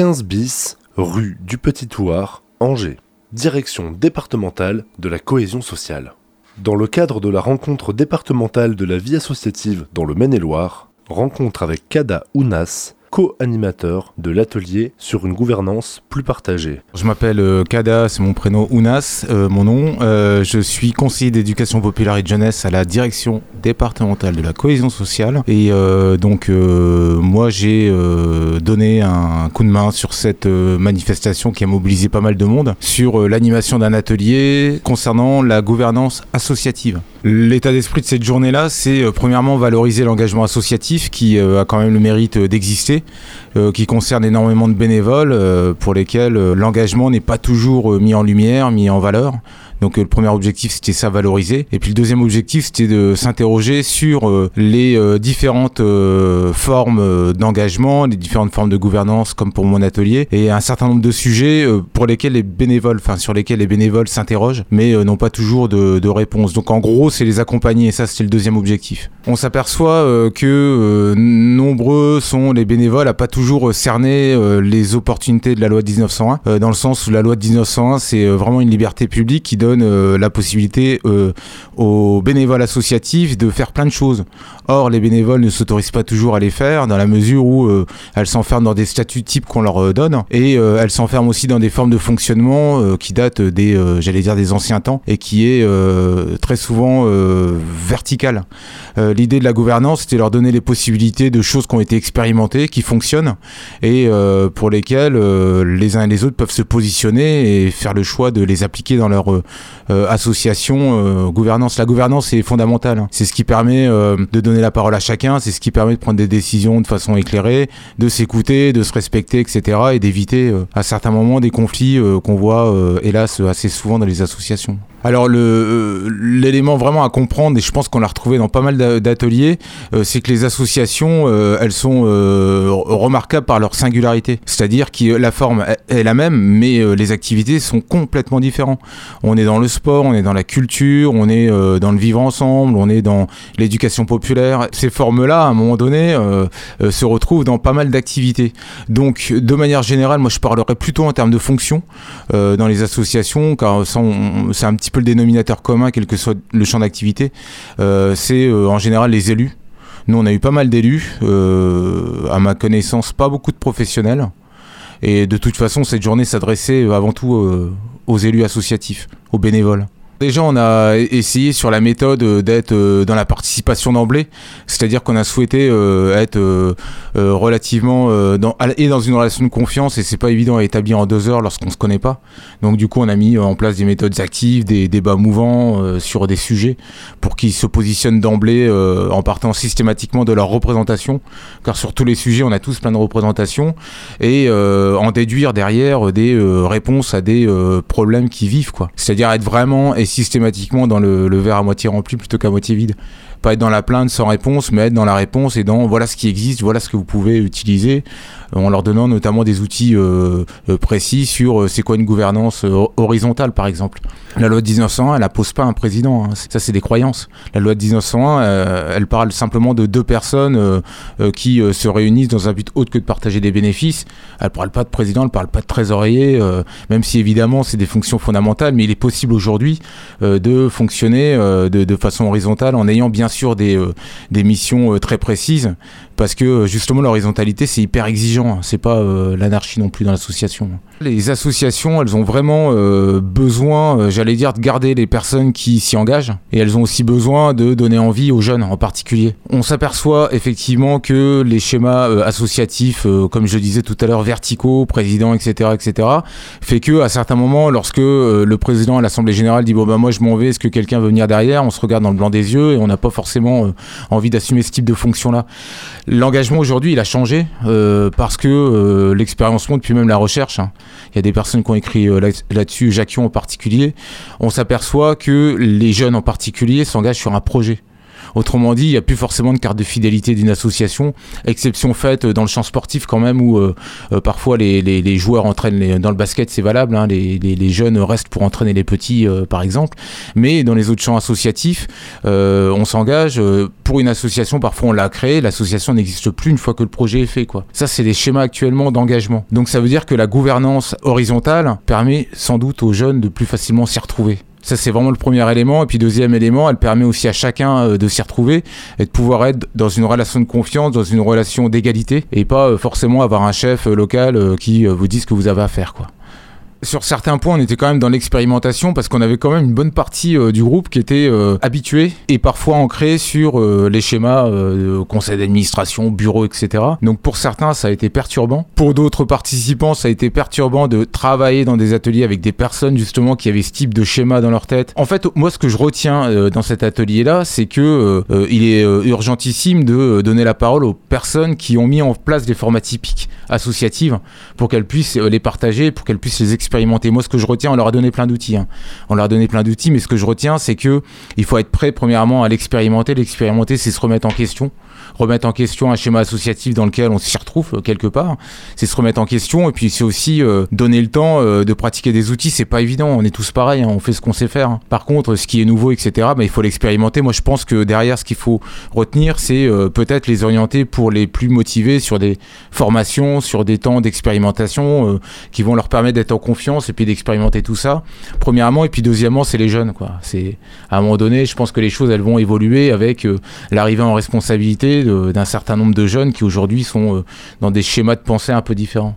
15 bis, rue du Petit Thouars, Angers. Direction départementale de la cohésion sociale. Dans le cadre de la rencontre départementale de la vie associative dans le Maine-et-Loire, rencontre avec Kada Ounas, co-animateur de l'atelier sur une gouvernance plus partagée. Je m'appelle euh, Kada, c'est mon prénom Ounas, euh, mon nom. Euh, je suis conseiller d'éducation populaire et de jeunesse à la direction départementale de la cohésion sociale. Et donc moi j'ai donné un coup de main sur cette manifestation qui a mobilisé pas mal de monde sur l'animation d'un atelier concernant la gouvernance associative. L'état d'esprit de cette journée-là, c'est premièrement valoriser l'engagement associatif qui a quand même le mérite d'exister euh, qui concerne énormément de bénévoles euh, pour lesquels euh, l'engagement n'est pas toujours mis en lumière, mis en valeur. Donc le premier objectif c'était ça valoriser et puis le deuxième objectif c'était de s'interroger sur les différentes formes d'engagement, les différentes formes de gouvernance comme pour mon atelier et un certain nombre de sujets pour lesquels les bénévoles, enfin sur lesquels les bénévoles s'interrogent mais n'ont pas toujours de, de réponse. Donc en gros c'est les accompagner ça c'était le deuxième objectif. On s'aperçoit que nombreux sont les bénévoles à pas toujours euh, cerner euh, les opportunités de la loi de 1901, euh, dans le sens où la loi de 1901, c'est vraiment une liberté publique qui donne la possibilité aux bénévoles associatifs de faire plein de choses. Or, les bénévoles ne s'autorisent pas toujours à les faire, dans la mesure où elles s'enferment dans des statuts types qu'on leur donne, et elles s'enferment aussi dans des formes de fonctionnement qui datent des, j'allais dire, des anciens temps, et qui est très souvent verticale. L'idée de la gouvernance, c'était leur donner les possibilités de choses qui ont été expérimentées, qui fonctionnent et euh, pour lesquels euh, les uns et les autres peuvent se positionner et faire le choix de les appliquer dans leur euh, association gouvernance. La gouvernance est fondamentale. Hein. C'est ce qui permet de donner la parole à chacun, c'est ce qui permet de prendre des décisions de façon éclairée, de s'écouter, de se respecter, etc. et d'éviter à certains moments des conflits qu'on voit hélas assez souvent dans les associations. Alors l'élément vraiment à comprendre, et je pense qu'on l'a retrouvé dans pas mal d'ateliers, c'est que les associations, elles sont remarquables par leur singularité. C'est-à-dire que la forme est la même, mais euh, les activités sont complètement différentes. On est dans le sport, on est dans la culture, on est euh, dans le vivre ensemble, on est dans l'éducation populaire. Ces formes-là, à un moment donné, euh, se retrouvent dans pas mal d'activités. Donc, de manière générale, moi, je parlerais plutôt en termes de fonction dans les associations, car c'est un petit peu le dénominateur commun, quel que soit le champ d'activité. c'est en général les élus nous, on a eu pas mal d'élus, euh, à ma connaissance, pas beaucoup de professionnels. Et de toute façon, cette journée s'adressait avant tout euh, aux élus associatifs, aux bénévoles. Déjà, on a essayé sur la méthode euh, d'être euh, dans la participation d'emblée, c'est-à-dire qu'on a souhaité euh, être relativement dans, et dans une relation de confiance, et c'est pas évident à établir en deux heures lorsqu'on se connaît pas. Donc du coup, on a mis en place des méthodes actives, des débats mouvants sur des sujets pour qu'ils se positionnent d'emblée en partant systématiquement de leur représentation, car sur tous les sujets, on a tous plein de représentations, et en déduire derrière des réponses à des problèmes qui vivent, quoi. C'est-à-dire être vraiment systématiquement dans le, verre à moitié rempli plutôt qu'à moitié vide pas être dans la plainte sans réponse, mais être dans la réponse et dans voilà ce qui existe, voilà ce que vous pouvez utiliser, en leur donnant notamment des outils euh, euh, précis sur euh, c'est quoi une gouvernance horizontale par exemple. La loi de 1901, elle pose pas un président, hein. ça c'est des croyances. La loi de 1901, elle parle simplement de deux personnes qui se réunissent dans un but autre que de partager des bénéfices. Elle parle pas de président, elle parle pas de trésorier, même si évidemment c'est des fonctions fondamentales, mais il est possible aujourd'hui de fonctionner de, façon horizontale en ayant bien sûr des, euh, missions euh, très précises parce que euh, justement l'horizontalité c'est hyper exigeant, c'est pas l'anarchie non plus dans l'association. Les associations, elles ont vraiment besoin, j'allais dire, de garder les personnes qui s'y engagent et elles ont aussi besoin de donner envie aux jeunes en particulier. On s'aperçoit effectivement que les schémas associatifs, comme je disais tout à l'heure, verticaux, président, etc., etc., fait que à certains moments, lorsque le président à l'Assemblée générale dit bon ben moi je m'en vais, est-ce que quelqu'un veut venir derrière, on se regarde dans le blanc des yeux et on n'a pas forcément euh, envie d'assumer ce type de fonction-là. L'engagement aujourd'hui, il a changé euh, parce que euh, l'expérience montre, puis même la recherche. Hein. Il y a des personnes qui ont écrit là-dessus, Jacquion en particulier. On s'aperçoit que les jeunes en particulier s'engagent sur un projet Autrement dit, il n'y a plus forcément de carte de fidélité d'une association, exception faite dans le champ sportif quand même où parfois les, joueurs entraînent dans le basket, c'est valable, hein, les, jeunes restent pour entraîner les petits par exemple, mais dans les autres champs associatifs, on s'engage pour une association, parfois on l'a créée, l'association n'existe plus une fois que le projet est fait. Ça, c'est les schémas actuellement d'engagement. Donc ça veut dire que la gouvernance horizontale permet sans doute aux jeunes de plus facilement s'y retrouver. Ça, c'est vraiment le premier élément. Et puis, deuxième élément, elle permet aussi à chacun euh, de s'y retrouver et de pouvoir être dans une relation de confiance, dans une relation d'égalité et pas euh, forcément avoir un chef euh, local qui vous dit ce que vous avez à faire, quoi sur certains points, on était quand même dans l'expérimentation parce qu'on avait quand même une bonne partie euh, du groupe qui était euh, habitué et parfois ancré sur euh, les schémas conseil d'administration, bureau, etc. Donc pour certains, ça a été perturbant. Pour d'autres participants, ça a été perturbant de travailler dans des ateliers avec des personnes justement qui avaient ce type de schéma dans leur tête. En fait, moi, ce que je retiens dans cet atelier-là, c'est que il est urgentissime de donner la parole aux personnes qui ont mis en place des formats typiques associatives pour qu'elles puissent les partager, pour qu'elles puissent les expérimenter moi, ce que je retiens, on leur a donné plein d'outils. Hein. On leur a donné plein d'outils, mais ce que je retiens, c'est que il faut être prêt, premièrement, à l'expérimenter. L'expérimenter, c'est se remettre en question remettre en question un schéma associatif dans lequel on s'y retrouve euh, quelque part. C'est se remettre en question et puis c'est aussi euh, donner le temps euh, de pratiquer des outils. C'est pas évident, on est tous pareils, hein, on fait ce qu'on sait faire. Hein. Par contre, ce qui est nouveau, etc., bah, il faut l'expérimenter. Moi, je pense que derrière, ce qu'il faut retenir, c'est peut-être les orienter pour les plus motivés sur des formations, sur des temps d'expérimentation qui vont leur permettre d'être en confiance et puis d'expérimenter tout ça. Premièrement, et puis deuxièmement, c'est les jeunes. Quoi. C'est à un moment donné, je pense que les choses elles vont évoluer avec l'arrivée en responsabilité d'un certain nombre de jeunes qui aujourd'hui sont euh, dans des schémas de pensée un peu différents.